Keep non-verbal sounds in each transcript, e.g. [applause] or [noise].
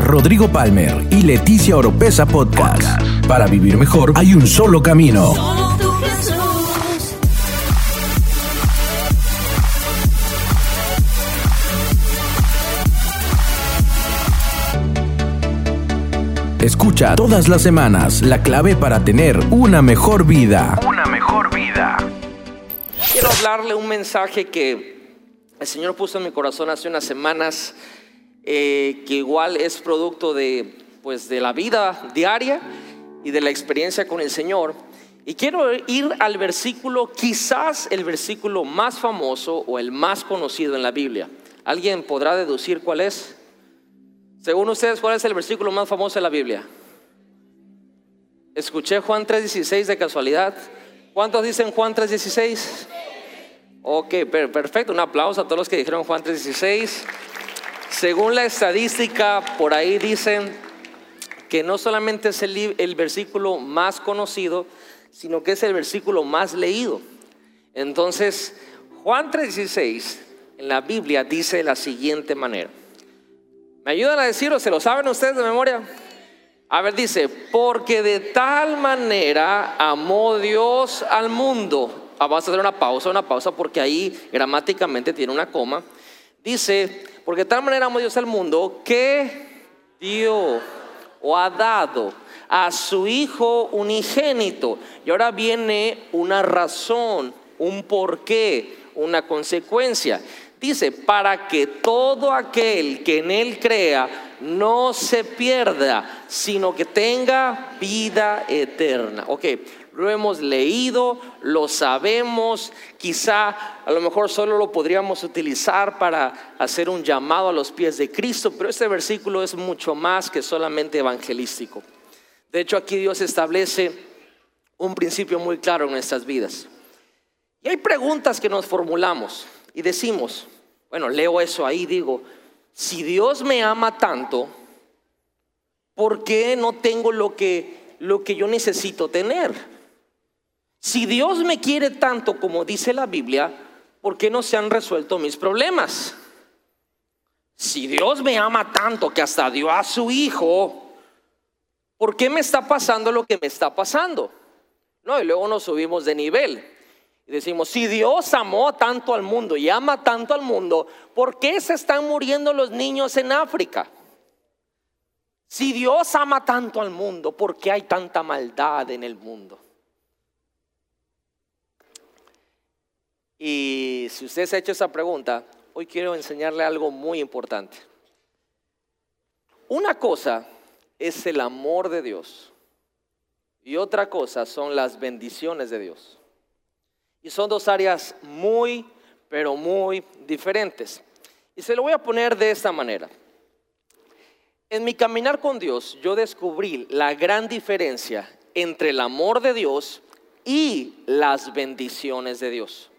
Rodrigo Palmer y Leticia Oropesa Podcast. Para vivir mejor hay un solo camino. Escucha todas las semanas la clave para tener una mejor vida. Una mejor vida. Quiero hablarle un mensaje que el Señor puso en mi corazón hace unas semanas, eh, que igual es producto de, pues, de la vida diaria y de la experiencia con el Señor. Y quiero ir al versículo, quizás el versículo más famoso o el más conocido en la Biblia. ¿Alguien podrá deducir cuál es? Según ustedes, ¿cuál es el versículo más famoso de la Biblia? Escuché Juan 3:16 de casualidad. ¿Cuántos dicen Juan 3:16? Ok, perfecto. Un aplauso a todos los que dijeron Juan 3:16. Según la estadística, por ahí dicen que no solamente es el, versículo más conocido, sino que es el versículo más leído. Entonces, Juan 3:16 en la Biblia dice de la siguiente manera. ¿Me ayudan a decirlo? ¿Se lo saben ustedes de memoria? A ver, dice, porque de tal manera amó Dios al mundo. Ah, vamos a hacer una pausa, una pausa, porque ahí gramáticamente tiene una coma. Dice, porque de tal manera amó Dios al mundo que dio o ha dado a su Hijo unigénito. Y ahora viene una razón, un porqué, una consecuencia. Dice, para que todo aquel que en Él crea no se pierda, sino que tenga vida eterna. Ok, lo hemos leído, lo sabemos, quizá a lo mejor solo lo podríamos utilizar para hacer un llamado a los pies de Cristo, pero este versículo es mucho más que solamente evangelístico. De hecho, aquí Dios establece un principio muy claro en nuestras vidas. Y hay preguntas que nos formulamos y decimos, bueno, leo eso ahí, digo, si Dios me ama tanto, ¿por qué no tengo lo que, lo que yo necesito tener? Si Dios me quiere tanto como dice la Biblia, ¿por qué no se han resuelto mis problemas? Si Dios me ama tanto que hasta dio a su hijo, ¿por qué me está pasando lo que me está pasando? No, y luego nos subimos de nivel. Y decimos, si Dios amó tanto al mundo y ama tanto al mundo, ¿por qué se están muriendo los niños en África? Si Dios ama tanto al mundo, ¿por qué hay tanta maldad en el mundo? Y si usted se ha hecho esa pregunta, hoy quiero enseñarle algo muy importante. Una cosa es el amor de Dios y otra cosa son las bendiciones de Dios. Y son dos áreas muy, pero muy diferentes. Y se lo voy a poner de esta manera. En mi caminar con Dios, yo descubrí la gran diferencia entre el amor de Dios y las bendiciones de Dios.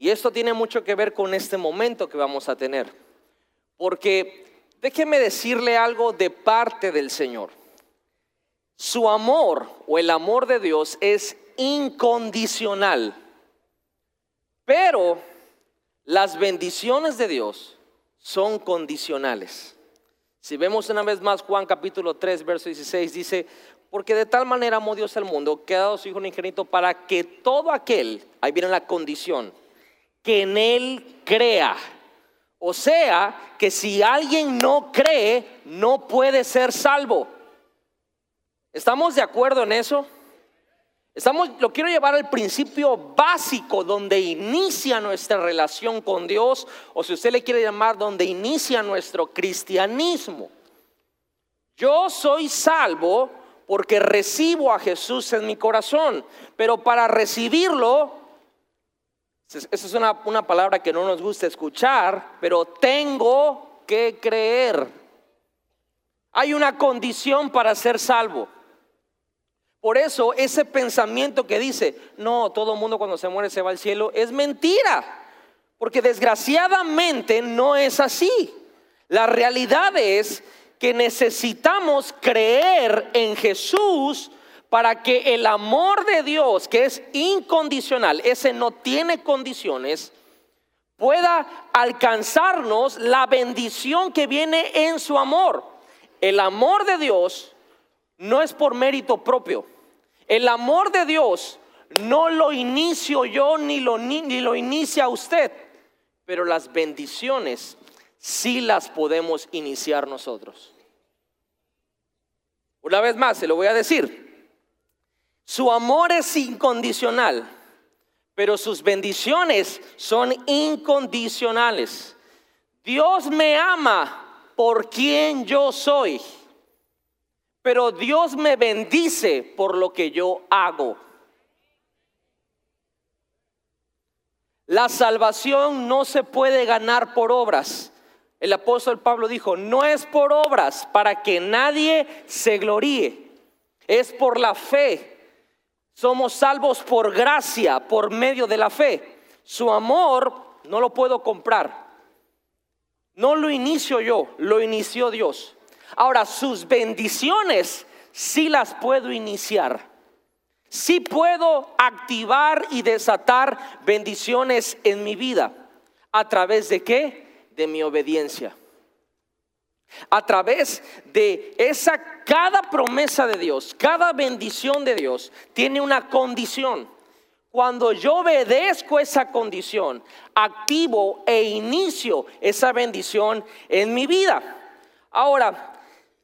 Y esto tiene mucho que ver con este momento que vamos a tener. Porque déjeme decirle algo de parte del Señor. Su amor o el amor de Dios es incondicional. Pero las bendiciones de Dios son condicionales. Si vemos una vez más Juan capítulo 3, verso 16, dice, porque de tal manera amó Dios al mundo que ha dado su Hijo ingenito para que todo aquel, ahí viene la condición, que en Él crea. O sea, que si alguien no cree, no puede ser salvo. ¿Estamos de acuerdo en eso? Estamos, lo quiero llevar al principio básico donde inicia nuestra relación con Dios, o si usted le quiere llamar, donde inicia nuestro cristianismo. Yo soy salvo porque recibo a Jesús en mi corazón, pero para recibirlo, esa es una, una palabra que no nos gusta escuchar, pero tengo que creer. Hay una condición para ser salvo. Por eso ese pensamiento que dice, no, todo mundo cuando se muere se va al cielo, es mentira. Porque desgraciadamente no es así. La realidad es que necesitamos creer en Jesús para que el amor de Dios, que es incondicional, ese no tiene condiciones, pueda alcanzarnos la bendición que viene en su amor. el amor de Dios no es por mérito propio. El amor de Dios no lo inicio yo ni lo, ni lo inicia usted, pero las bendiciones sí las podemos iniciar nosotros. Una vez más, se lo voy a decir. Su amor es incondicional, pero sus bendiciones son incondicionales. Dios me ama por quien yo soy, pero Dios me bendice por lo que yo hago. La salvación no se puede ganar por obras. El apóstol Pablo dijo, no es por obras para que nadie se gloríe, es por la fe. Somos salvos por gracia, por medio de la fe. Su amor no lo puedo comprar. No lo inicio yo, lo inició Dios. Ahora, sus bendiciones sí las puedo iniciar. Sí puedo activar y desatar bendiciones en mi vida. ¿A través de qué? De mi obediencia. A través de esa, cada promesa de Dios, cada bendición de Dios tiene una condición. Cuando yo obedezco esa condición, activo e inicio esa bendición en mi vida. Ahora,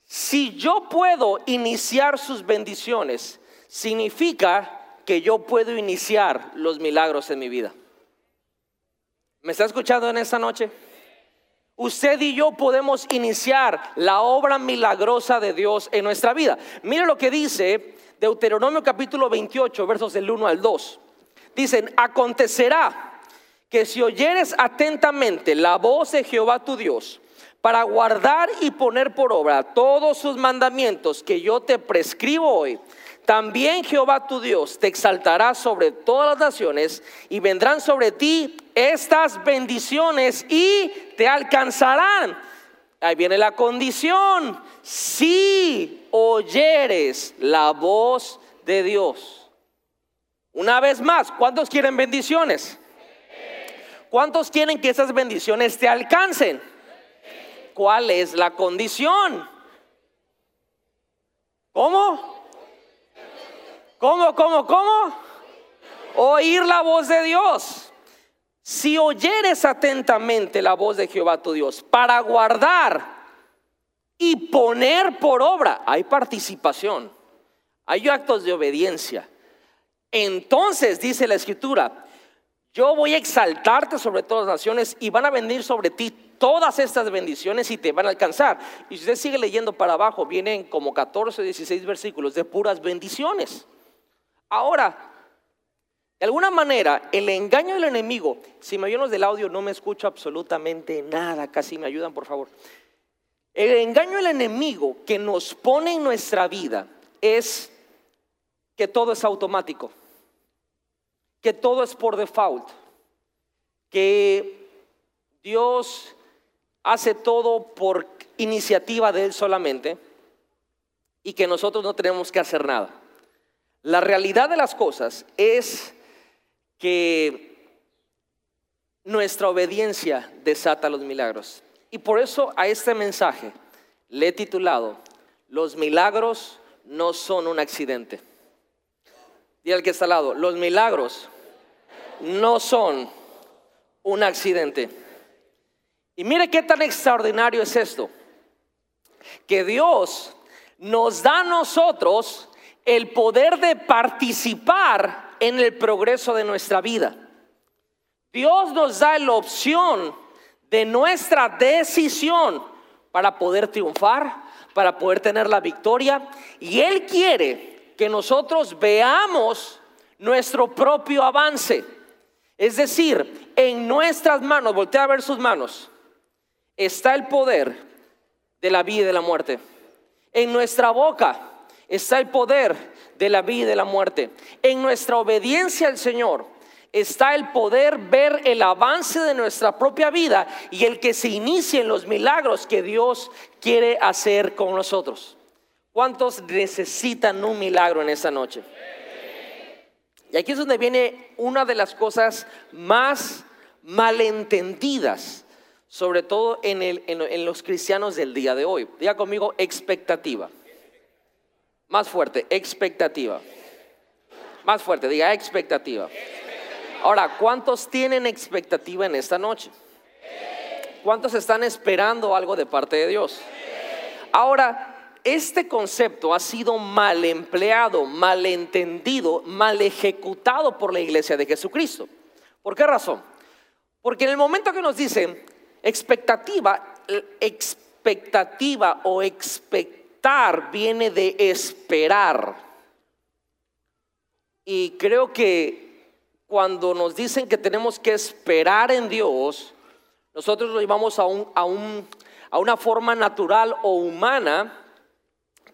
si yo puedo iniciar sus bendiciones, significa que yo puedo iniciar los milagros en mi vida. ¿Me está escuchando en esta noche? Usted y yo podemos iniciar la obra milagrosa de Dios en nuestra vida. Mire lo que dice Deuteronomio capítulo 28, versos del 1 al 2. Dicen, acontecerá que si oyeres atentamente la voz de Jehová tu Dios, para guardar y poner por obra todos sus mandamientos que yo te prescribo hoy, también Jehová tu Dios te exaltará sobre todas las naciones y vendrán sobre ti estas bendiciones y te alcanzarán. Ahí viene la condición. Si oyeres la voz de Dios. Una vez más, ¿cuántos quieren bendiciones? ¿Cuántos quieren que esas bendiciones te alcancen? ¿Cuál es la condición? ¿Cómo? ¿Cómo, cómo, cómo? Oír la voz de Dios. Si oyeres atentamente la voz de Jehová tu Dios para guardar y poner por obra, hay participación, hay actos de obediencia. Entonces dice la escritura, yo voy a exaltarte sobre todas las naciones y van a venir sobre ti todas estas bendiciones y te van a alcanzar. Y si usted sigue leyendo para abajo, vienen como 14 o 16 versículos de puras bendiciones. Ahora, de alguna manera, el engaño del enemigo, si me oyen los del audio, no me escucho absolutamente nada, casi me ayudan, por favor. El engaño del enemigo que nos pone en nuestra vida es que todo es automático, que todo es por default, que Dios hace todo por iniciativa de Él solamente y que nosotros no tenemos que hacer nada. La realidad de las cosas es que nuestra obediencia desata los milagros. Y por eso a este mensaje le he titulado, los milagros no son un accidente. Y al que está al lado, los milagros no son un accidente. Y mire qué tan extraordinario es esto, que Dios nos da a nosotros el poder de participar en el progreso de nuestra vida. Dios nos da la opción de nuestra decisión para poder triunfar, para poder tener la victoria. Y Él quiere que nosotros veamos nuestro propio avance. Es decir, en nuestras manos, voltea a ver sus manos, está el poder de la vida y de la muerte. En nuestra boca está el poder de la vida y de la muerte. En nuestra obediencia al Señor está el poder ver el avance de nuestra propia vida y el que se inicien los milagros que Dios quiere hacer con nosotros. ¿Cuántos necesitan un milagro en esta noche? Y aquí es donde viene una de las cosas más malentendidas sobre todo en, el, en, en los cristianos del día de hoy. Diga conmigo expectativa. Más fuerte, expectativa. Más fuerte, diga expectativa. Ahora, ¿cuántos tienen expectativa en esta noche? ¿Cuántos están esperando algo de parte de Dios? Ahora, este concepto ha sido mal empleado, mal entendido, mal ejecutado por la iglesia de Jesucristo. ¿Por qué razón? Porque en el momento que nos dicen expectativa, expectativa o viene de esperar. Y creo que cuando nos dicen que tenemos que esperar en Dios, nosotros lo llevamos a, un, a, un, a una forma natural o humana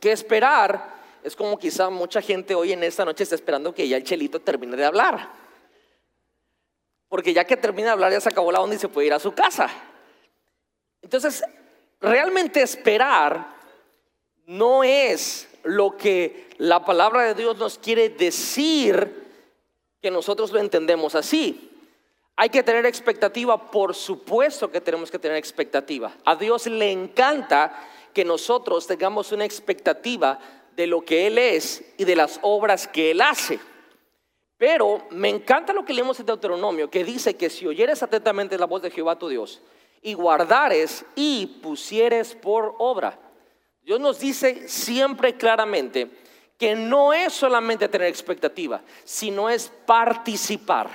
que esperar es como quizá mucha gente hoy en esta noche está esperando que ya el chelito termine de hablar. Porque ya que termina de hablar ya se acabó la onda y se puede ir a su casa. Entonces, realmente esperar no es lo que la palabra de Dios nos quiere decir que nosotros lo entendemos así. Hay que tener expectativa, por supuesto que tenemos que tener expectativa. A Dios le encanta que nosotros tengamos una expectativa de lo que Él es y de las obras que Él hace. Pero me encanta lo que leemos en Deuteronomio, que dice que si oyeres atentamente la voz de Jehová tu Dios y guardares y pusieres por obra Dios nos dice siempre claramente que no es solamente tener expectativa, sino es participar.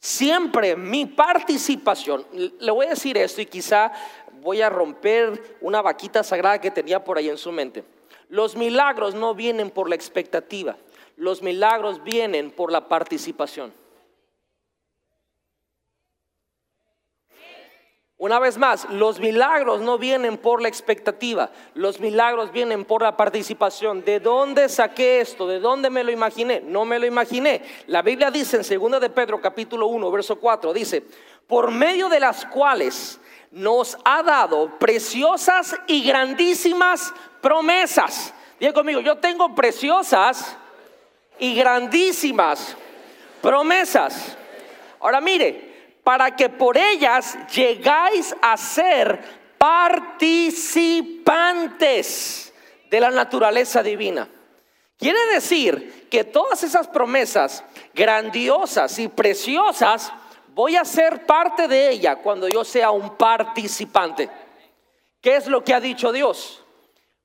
Siempre mi participación, le voy a decir esto y quizá voy a romper una vaquita sagrada que tenía por ahí en su mente. Los milagros no vienen por la expectativa, los milagros vienen por la participación. Una vez más, los milagros no vienen por la expectativa, los milagros vienen por la participación. ¿De dónde saqué esto? ¿De dónde me lo imaginé? No me lo imaginé. La Biblia dice en 2 de Pedro capítulo 1, verso 4, dice, por medio de las cuales nos ha dado preciosas y grandísimas promesas. Diga conmigo, yo tengo preciosas y grandísimas promesas. Ahora mire, para que por ellas llegáis a ser participantes de la naturaleza divina. Quiere decir que todas esas promesas grandiosas y preciosas, voy a ser parte de ella cuando yo sea un participante. ¿Qué es lo que ha dicho Dios?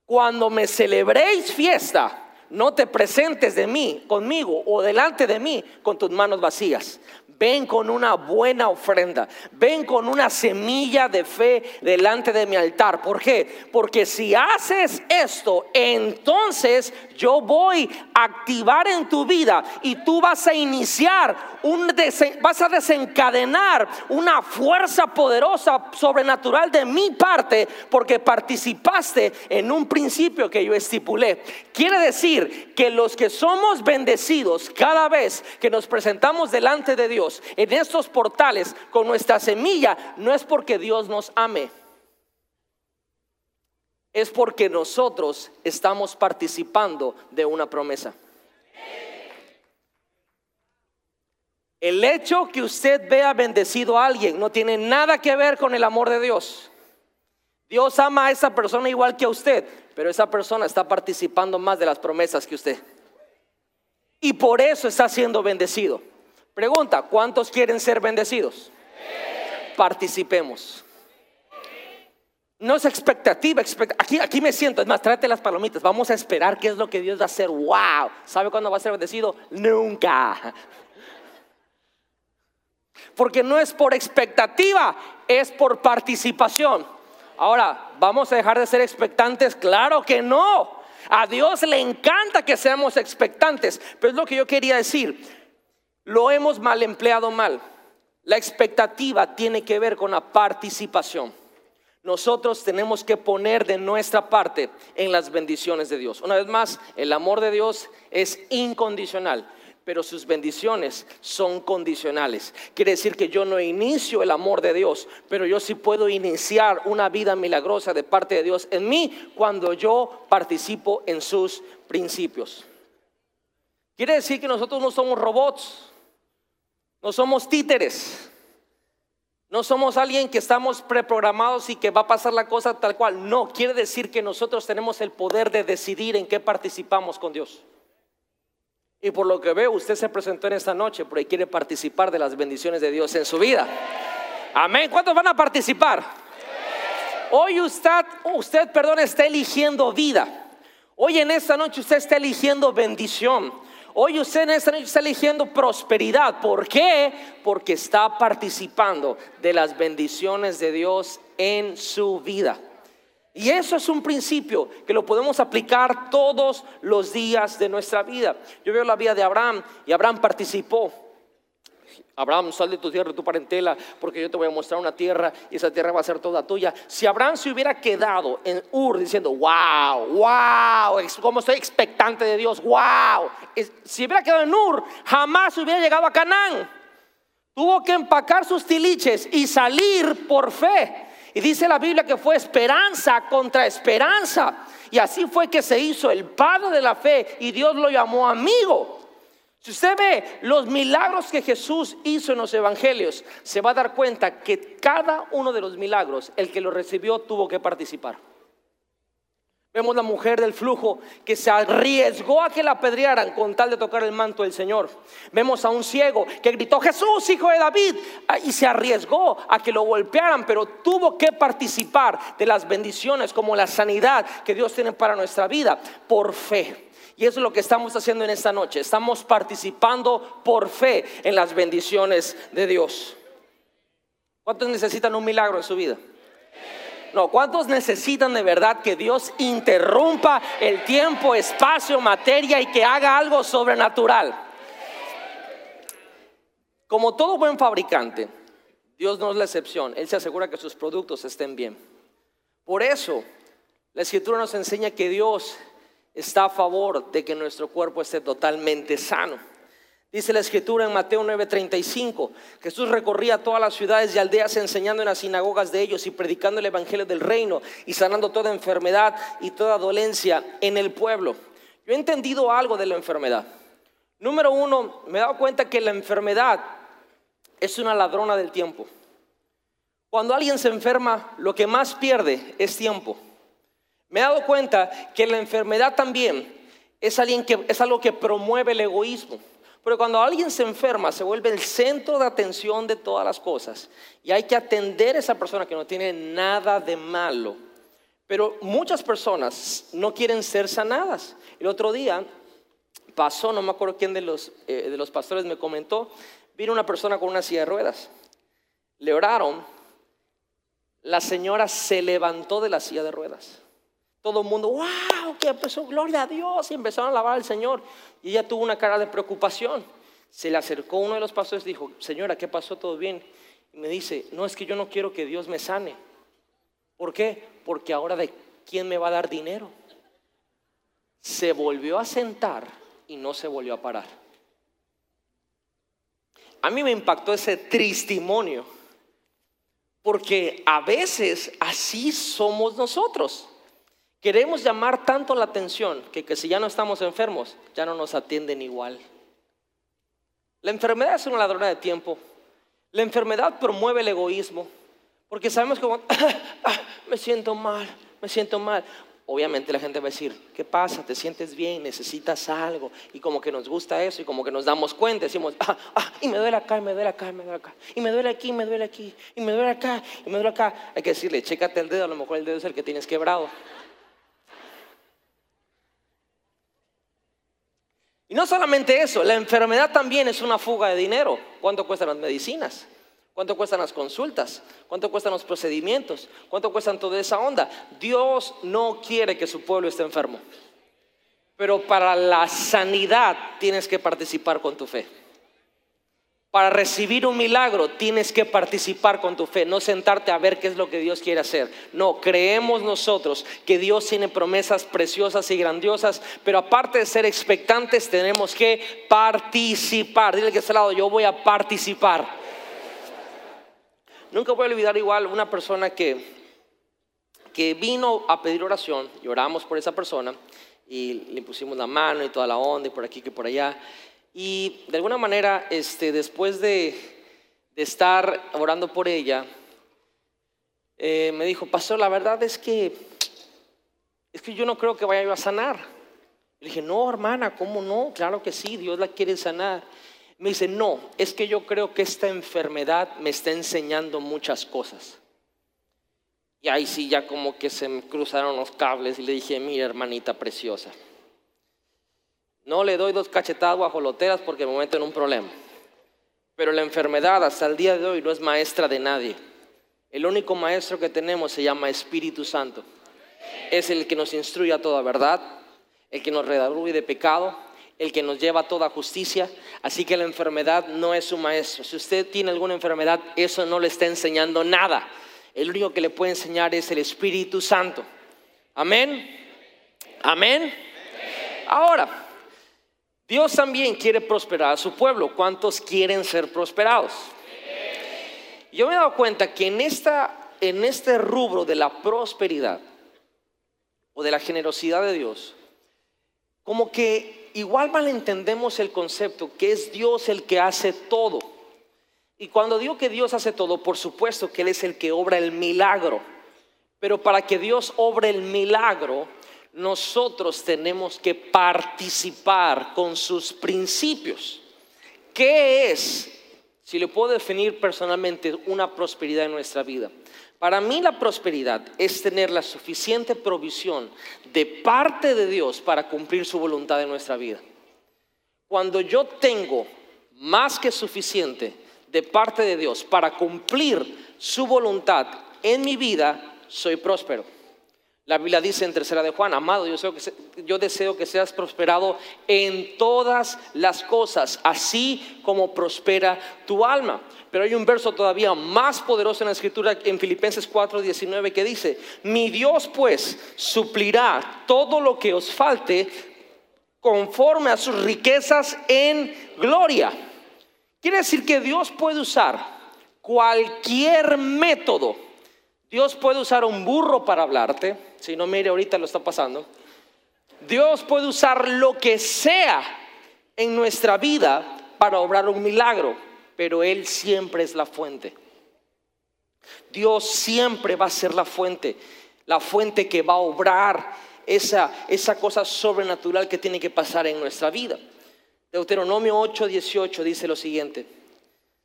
Cuando me celebréis fiesta, no te presentes de mí, conmigo o delante de mí con tus manos vacías ven con una buena ofrenda, ven con una semilla de fe delante de mi altar. ¿Por qué? Porque si haces esto, entonces yo voy a activar en tu vida y tú vas a iniciar, un vas a desencadenar una fuerza poderosa, sobrenatural de mi parte, porque participaste en un principio que yo estipulé. Quiere decir que los que somos bendecidos cada vez que nos presentamos delante de Dios, en estos portales con nuestra semilla, no es porque Dios nos ame. Es porque nosotros estamos participando de una promesa. El hecho que usted vea bendecido a alguien no tiene nada que ver con el amor de Dios. Dios ama a esa persona igual que a usted, pero esa persona está participando más de las promesas que usted. Y por eso está siendo bendecido. Pregunta, ¿cuántos quieren ser bendecidos? Participemos. No es expectativa, aquí, aquí me siento, es más, tráete las palomitas, vamos a esperar qué es lo que Dios va a hacer. ¡Wow! ¿Sabe cuándo va a ser bendecido? Nunca. Porque no es por expectativa, es por participación. Ahora, ¿vamos a dejar de ser expectantes? Claro que no. A Dios le encanta que seamos expectantes, pero es lo que yo quería decir lo hemos mal empleado mal. La expectativa tiene que ver con la participación. Nosotros tenemos que poner de nuestra parte en las bendiciones de Dios. Una vez más, el amor de Dios es incondicional, pero sus bendiciones son condicionales. Quiere decir que yo no inicio el amor de Dios, pero yo sí puedo iniciar una vida milagrosa de parte de Dios en mí cuando yo participo en sus principios. Quiere decir que nosotros no somos robots. No somos títeres. No somos alguien que estamos preprogramados y que va a pasar la cosa tal cual. No, quiere decir que nosotros tenemos el poder de decidir en qué participamos con Dios. Y por lo que veo, usted se presentó en esta noche porque quiere participar de las bendiciones de Dios en su vida. Amén. ¿Cuántos van a participar? Hoy usted, usted, perdón, está eligiendo vida. Hoy en esta noche usted está eligiendo bendición. Hoy usted está eligiendo prosperidad. ¿Por qué? Porque está participando de las bendiciones de Dios en su vida. Y eso es un principio que lo podemos aplicar todos los días de nuestra vida. Yo veo la vida de Abraham y Abraham participó Abraham, sal de tu tierra, de tu parentela, porque yo te voy a mostrar una tierra y esa tierra va a ser toda tuya. Si Abraham se hubiera quedado en Ur diciendo, wow, wow, como estoy expectante de Dios, wow. Si hubiera quedado en Ur, jamás hubiera llegado a Canaán. Tuvo que empacar sus tiliches y salir por fe. Y dice la Biblia que fue esperanza contra esperanza. Y así fue que se hizo el padre de la fe y Dios lo llamó amigo. Si usted ve los milagros que Jesús hizo en los evangelios, se va a dar cuenta que cada uno de los milagros, el que lo recibió tuvo que participar. Vemos la mujer del flujo que se arriesgó a que la apedrearan con tal de tocar el manto del Señor. Vemos a un ciego que gritó, Jesús, hijo de David, ah, y se arriesgó a que lo golpearan, pero tuvo que participar de las bendiciones como la sanidad que Dios tiene para nuestra vida por fe. Y eso es lo que estamos haciendo en esta noche. Estamos participando por fe en las bendiciones de Dios. ¿Cuántos necesitan un milagro en su vida? No, ¿cuántos necesitan de verdad que Dios interrumpa el tiempo, espacio, materia y que haga algo sobrenatural? Como todo buen fabricante, Dios no es la excepción. Él se asegura que sus productos estén bien. Por eso, la escritura nos enseña que Dios está a favor de que nuestro cuerpo esté totalmente sano. Dice la escritura en Mateo 9:35, Jesús recorría todas las ciudades y aldeas enseñando en las sinagogas de ellos y predicando el evangelio del reino y sanando toda enfermedad y toda dolencia en el pueblo. Yo he entendido algo de la enfermedad. Número uno, me he dado cuenta que la enfermedad es una ladrona del tiempo. Cuando alguien se enferma, lo que más pierde es tiempo. Me he dado cuenta que la enfermedad también es, algo que promueve el egoísmo. Pero cuando alguien se enferma, se vuelve el centro de atención de todas las cosas. Y hay que atender a esa persona que no tiene nada de malo. Pero muchas personas no quieren ser sanadas. El otro día pasó, no me acuerdo quién de los, eh, de los pastores me comentó, vino una persona con una silla de ruedas. Le oraron. La señora se levantó de la silla de ruedas. Todo el mundo, wow, que empezó, gloria a Dios, y empezaron a alabar al Señor. Y ella tuvo una cara de preocupación. Se le acercó uno de los pastores y dijo, señora, ¿qué pasó? ¿Todo bien? Y me dice, no, es que yo no quiero que Dios me sane. ¿Por qué? Porque ahora de quién me va a dar dinero. Se volvió a sentar y no se volvió a parar. A mí me impactó ese testimonio, porque a veces así somos nosotros. Queremos llamar tanto la atención que, que si ya no estamos enfermos, ya no nos atienden igual. La enfermedad es una ladrona de tiempo. La enfermedad promueve el egoísmo. Porque sabemos que [coughs] ah, me siento mal, me siento mal. Obviamente la gente va a decir, ¿qué pasa? ¿Te sientes bien? ¿Necesitas algo? Y como que nos gusta eso y como que nos damos cuenta, decimos, ah, ah, y me duele acá, y me duele acá, y me duele acá, y me duele aquí, y me duele aquí, y me duele acá, y me duele acá. Hay que decirle, chécate el dedo, a lo mejor el dedo es el que tienes quebrado. No solamente eso, la enfermedad también es una fuga de dinero. ¿Cuánto cuestan las medicinas? ¿Cuánto cuestan las consultas? ¿Cuánto cuestan los procedimientos? ¿Cuánto cuestan toda esa onda? Dios no quiere que su pueblo esté enfermo. Pero para la sanidad tienes que participar con tu fe. Para recibir un milagro tienes que participar con tu fe, no sentarte a ver qué es lo que Dios quiere hacer. No, creemos nosotros que Dios tiene promesas preciosas y grandiosas, pero aparte de ser expectantes tenemos que participar. Dile que está lado, yo voy a participar. Nunca voy a olvidar igual una persona que, que vino a pedir oración, y oramos por esa persona y le pusimos la mano y toda la onda y por aquí que por allá. Y de alguna manera, este, después de, de estar orando por ella, eh, me dijo, pastor, la verdad es que, es que yo no creo que vaya a sanar. Le dije, no, hermana, ¿cómo no? Claro que sí, Dios la quiere sanar. Me dice, no, es que yo creo que esta enfermedad me está enseñando muchas cosas. Y ahí sí, ya como que se me cruzaron los cables y le dije, mira, hermanita preciosa, no le doy dos cachetadas guajoloteras porque me meto en un problema. Pero la enfermedad hasta el día de hoy no es maestra de nadie. El único maestro que tenemos se llama Espíritu Santo. Es el que nos instruye a toda verdad, el que nos redarguye de pecado, el que nos lleva a toda justicia. Así que la enfermedad no es su maestro. Si usted tiene alguna enfermedad, eso no le está enseñando nada. El único que le puede enseñar es el Espíritu Santo. Amén. Amén. Ahora, Dios también quiere prosperar a su pueblo. ¿Cuántos quieren ser prosperados? Yo me he dado cuenta que en, esta, en este rubro de la prosperidad o de la generosidad de Dios, como que igual malentendemos el concepto que es Dios el que hace todo. Y cuando digo que Dios hace todo, por supuesto que Él es el que obra el milagro. Pero para que Dios obre el milagro, nosotros tenemos que participar con sus principios. ¿Qué es, si le puedo definir personalmente, una prosperidad en nuestra vida? Para mí la prosperidad es tener la suficiente provisión de parte de Dios para cumplir su voluntad en nuestra vida. Cuando yo tengo más que suficiente de parte de Dios para cumplir su voluntad en mi vida, soy próspero. La Biblia dice en tercera de Juan, amado, yo deseo, que, yo deseo que seas prosperado en todas las cosas, así como prospera tu alma. Pero hay un verso todavía más poderoso en la escritura en Filipenses 4:19 que dice, mi Dios pues suplirá todo lo que os falte conforme a sus riquezas en gloria. Quiere decir que Dios puede usar cualquier método. Dios puede usar un burro para hablarte. Si no, mire, ahorita lo está pasando. Dios puede usar lo que sea en nuestra vida para obrar un milagro, pero Él siempre es la fuente. Dios siempre va a ser la fuente, la fuente que va a obrar esa, esa cosa sobrenatural que tiene que pasar en nuestra vida. Deuteronomio 8, 18 dice lo siguiente,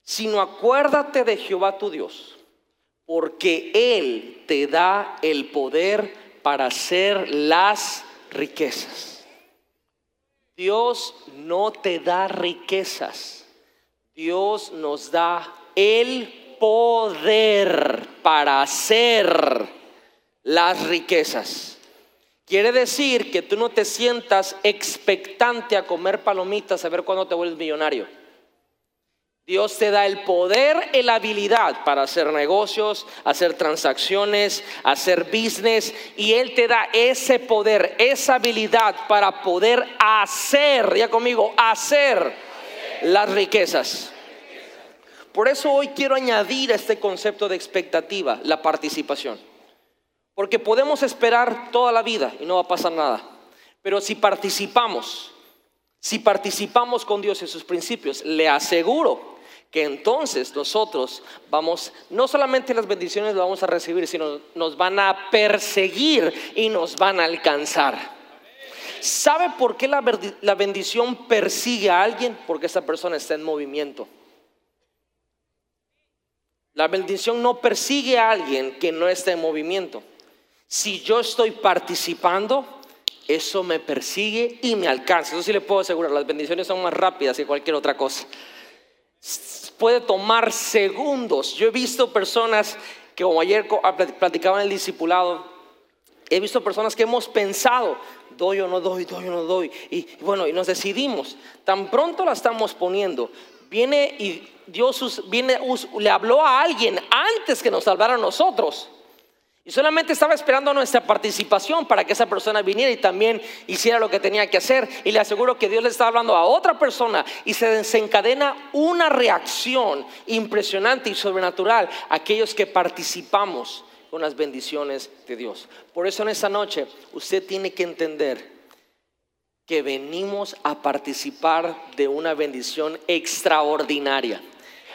sino acuérdate de Jehová tu Dios, porque Él te da el poder para hacer las riquezas. Dios no te da riquezas, Dios nos da el poder para hacer las riquezas. Quiere decir que tú no te sientas expectante a comer palomitas a ver cuándo te vuelves millonario. Dios te da el poder y la habilidad para hacer negocios, hacer transacciones, hacer business. Y Él te da ese poder, esa habilidad para poder hacer, ya conmigo, hacer las riquezas. Por eso hoy quiero añadir a este concepto de expectativa, la participación. Porque podemos esperar toda la vida y no va a pasar nada. Pero si participamos, si participamos con Dios en sus principios, le aseguro que entonces nosotros vamos, no solamente las bendiciones las vamos a recibir, sino nos van a perseguir y nos van a alcanzar. ¿Sabe por qué la, bendición persigue a alguien? Porque esa persona está en movimiento. La bendición no persigue a alguien que no está en movimiento. Si yo estoy participando, eso me persigue y me alcanza. Eso sí le puedo asegurar, las bendiciones son más rápidas que cualquier otra cosa. Puede tomar segundos. Yo he visto personas que como ayer ah, platicaban el discipulado, he visto personas que hemos pensado, doy o no doy, doy o no doy, y bueno, y nos decidimos. Tan pronto la estamos poniendo, viene y Dios viene, le habló a alguien antes que nos salvara a nosotros. Y solamente estaba esperando nuestra participación para que esa persona viniera y también hiciera lo que tenía que hacer. Y le aseguro que Dios le está hablando a otra persona y se desencadena una reacción impresionante y sobrenatural a aquellos que participamos con las bendiciones de Dios. Por eso en esta noche usted tiene que entender que venimos a participar de una bendición extraordinaria.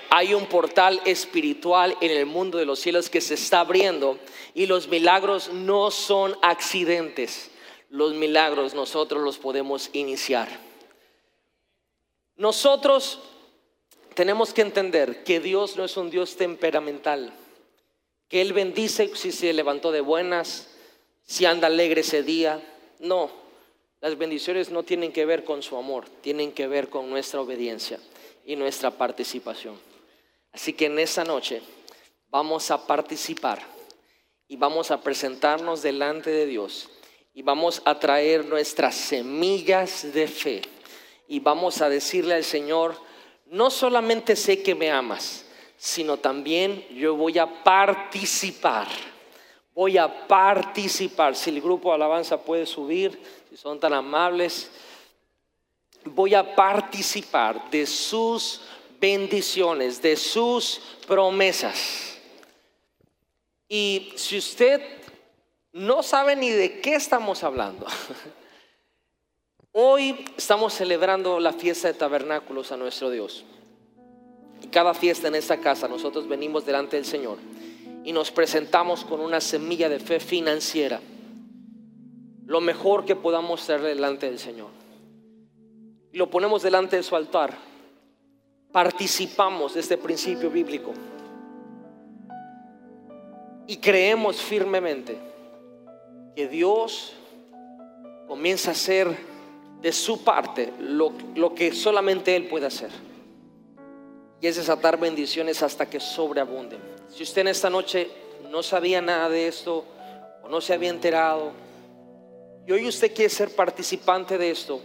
Hay un portal espiritual en el mundo de los cielos que se está abriendo y los milagros no son accidentes. Los milagros nosotros los podemos iniciar. Nosotros tenemos que entender que Dios no es un Dios temperamental, que Él bendice si se levantó de buenas, si anda alegre ese día. No, las bendiciones no tienen que ver con su amor, tienen que ver con nuestra obediencia y nuestra participación. Así que en esta noche vamos a participar y vamos a presentarnos delante de Dios y vamos a traer nuestras semillas de fe y vamos a decirle al Señor, no solamente sé que me amas, sino también yo voy a participar. Voy a participar. Si el grupo de alabanza puede subir, si son tan amables, voy a participar de sus bendiciones, de sus promesas. Y si usted no sabe ni de qué estamos hablando, [laughs] hoy estamos celebrando la fiesta de tabernáculos a nuestro Dios. Y cada fiesta en esta casa nosotros venimos delante del Señor y nos presentamos con una semilla de fe financiera. Lo mejor que podamos ser delante del Señor. Y lo ponemos delante de su altar participamos de este principio bíblico y creemos firmemente que Dios comienza a hacer de su parte lo, lo que solamente Él puede hacer. Y es desatar bendiciones hasta que sobreabunden. Si usted en esta noche no sabía nada de esto o no se había enterado y hoy usted quiere ser participante de esto,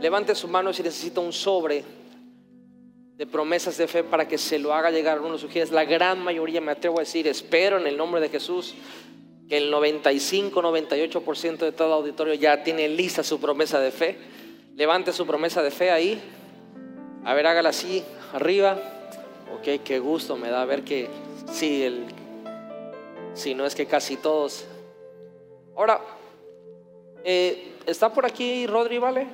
levante su mano si necesita un sobre de promesas de fe para que se lo haga llegar a uno de sus La gran mayoría, me atrevo a decir, espero en el nombre de Jesús que el 95, 98% de todo auditorio ya tiene lista su promesa de fe. Levante su promesa de fe ahí. A ver, hágala así, arriba. Ok, qué gusto me da ver que sí, el, si no es que casi todos. Ahora, eh, ¿está por aquí Rodri, vale?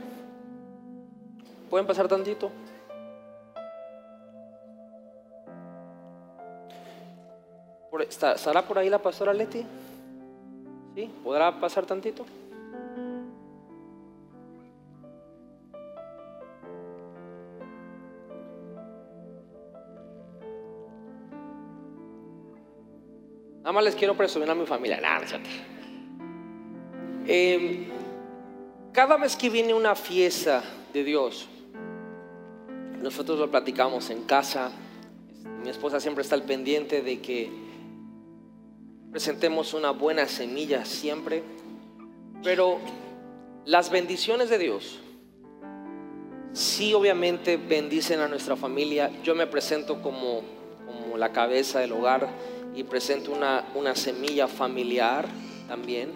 ¿Pueden pasar tantito? ¿Estará por ahí la pastora Leti? ¿Sí? ¿Podrá pasar tantito? Nada más les quiero presumir a mi familia. Eh, cada vez que viene una fiesta de Dios, nosotros lo platicamos en casa. Mi esposa siempre está al pendiente de que presentemos una buena semilla siempre, pero las bendiciones de Dios sí obviamente bendicen a nuestra familia. Yo me presento como, como la cabeza del hogar y presento una, una semilla familiar también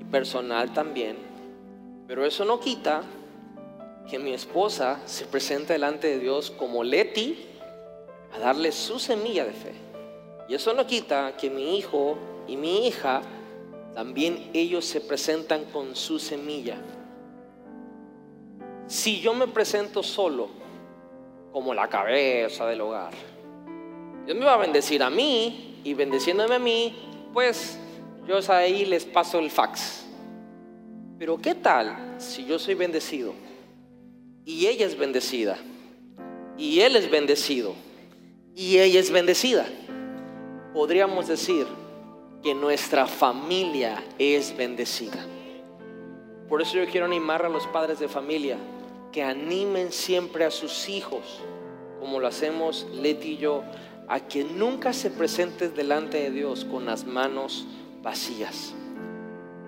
y personal también, pero eso no quita que mi esposa se presente delante de Dios como Leti a darle su semilla de fe. Y eso no quita que mi hijo y mi hija también ellos se presentan con su semilla. Si yo me presento solo como la cabeza del hogar, Dios me va a bendecir a mí y bendeciéndome a mí, pues yo ahí les paso el fax. Pero ¿qué tal si yo soy bendecido y ella es bendecida y él es bendecido y ella es bendecida? Podríamos decir que nuestra familia es bendecida. Por eso yo quiero animar a los padres de familia que animen siempre a sus hijos, como lo hacemos Leti y yo, a que nunca se presenten delante de Dios con las manos vacías.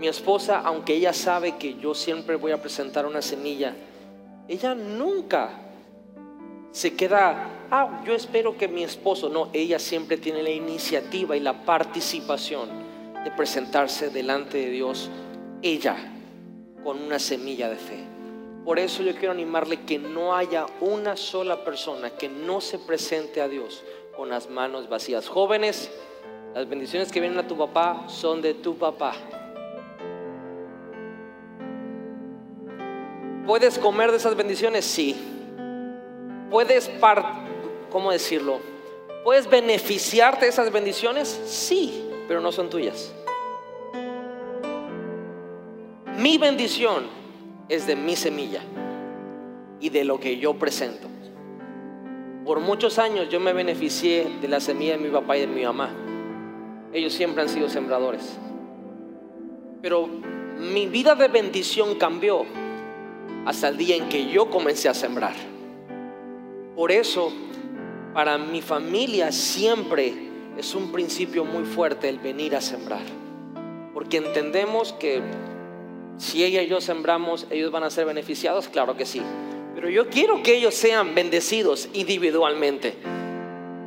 Mi esposa, aunque ella sabe que yo siempre voy a presentar una semilla, ella nunca se queda, ah, yo espero que mi esposo, no, ella siempre tiene la iniciativa y la participación de presentarse delante de Dios, ella, con una semilla de fe. Por eso yo quiero animarle que no haya una sola persona que no se presente a Dios con las manos vacías. Jóvenes, las bendiciones que vienen a tu papá son de tu papá. ¿Puedes comer de esas bendiciones? Sí puedes ¿cómo decirlo? ¿Puedes beneficiarte de esas bendiciones? Sí, pero no son tuyas. Mi bendición es de mi semilla y de lo que yo presento. Por muchos años yo me beneficié de la semilla de mi papá y de mi mamá. Ellos siempre han sido sembradores. Pero mi vida de bendición cambió hasta el día en que yo comencé a sembrar. Por eso, para mi familia siempre es un principio muy fuerte el venir a sembrar. Porque entendemos que si ella y yo sembramos, ellos van a ser beneficiados, claro que sí. Pero yo quiero que ellos sean bendecidos individualmente.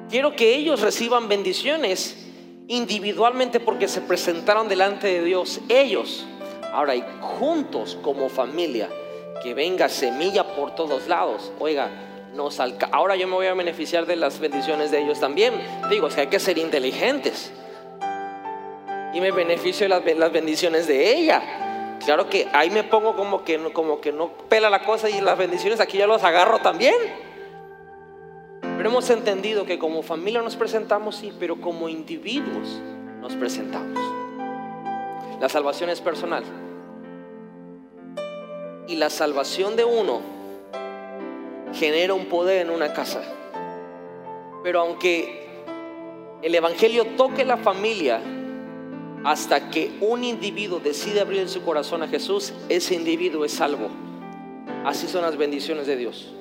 Quiero que ellos reciban bendiciones individualmente porque se presentaron delante de Dios ellos. Ahora, y juntos como familia, que venga semilla por todos lados. Oiga, ahora yo me voy a beneficiar de las bendiciones de ellos también. Digo, es que hay que ser inteligentes. Y me beneficio de las, las bendiciones de ella. Claro que ahí me pongo como que, como que no pela la cosa y las bendiciones aquí ya los agarro también. Pero hemos entendido que como familia nos presentamos, sí, pero como individuos nos presentamos. La salvación es personal. Y la salvación de uno genera un poder en una casa. Pero aunque el Evangelio toque la familia, hasta que un individuo decide abrir su corazón a Jesús, ese individuo es salvo. Así son las bendiciones de Dios.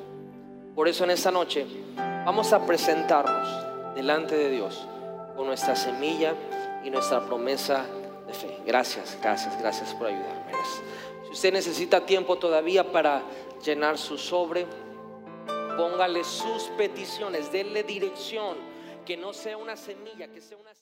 Por eso en esta noche vamos a presentarnos delante de Dios con nuestra semilla y nuestra promesa de fe. Gracias, gracias, gracias por ayudarme. Si usted necesita tiempo todavía para llenar su sobre, póngale sus peticiones, denle dirección, que no sea una semilla, que sea una...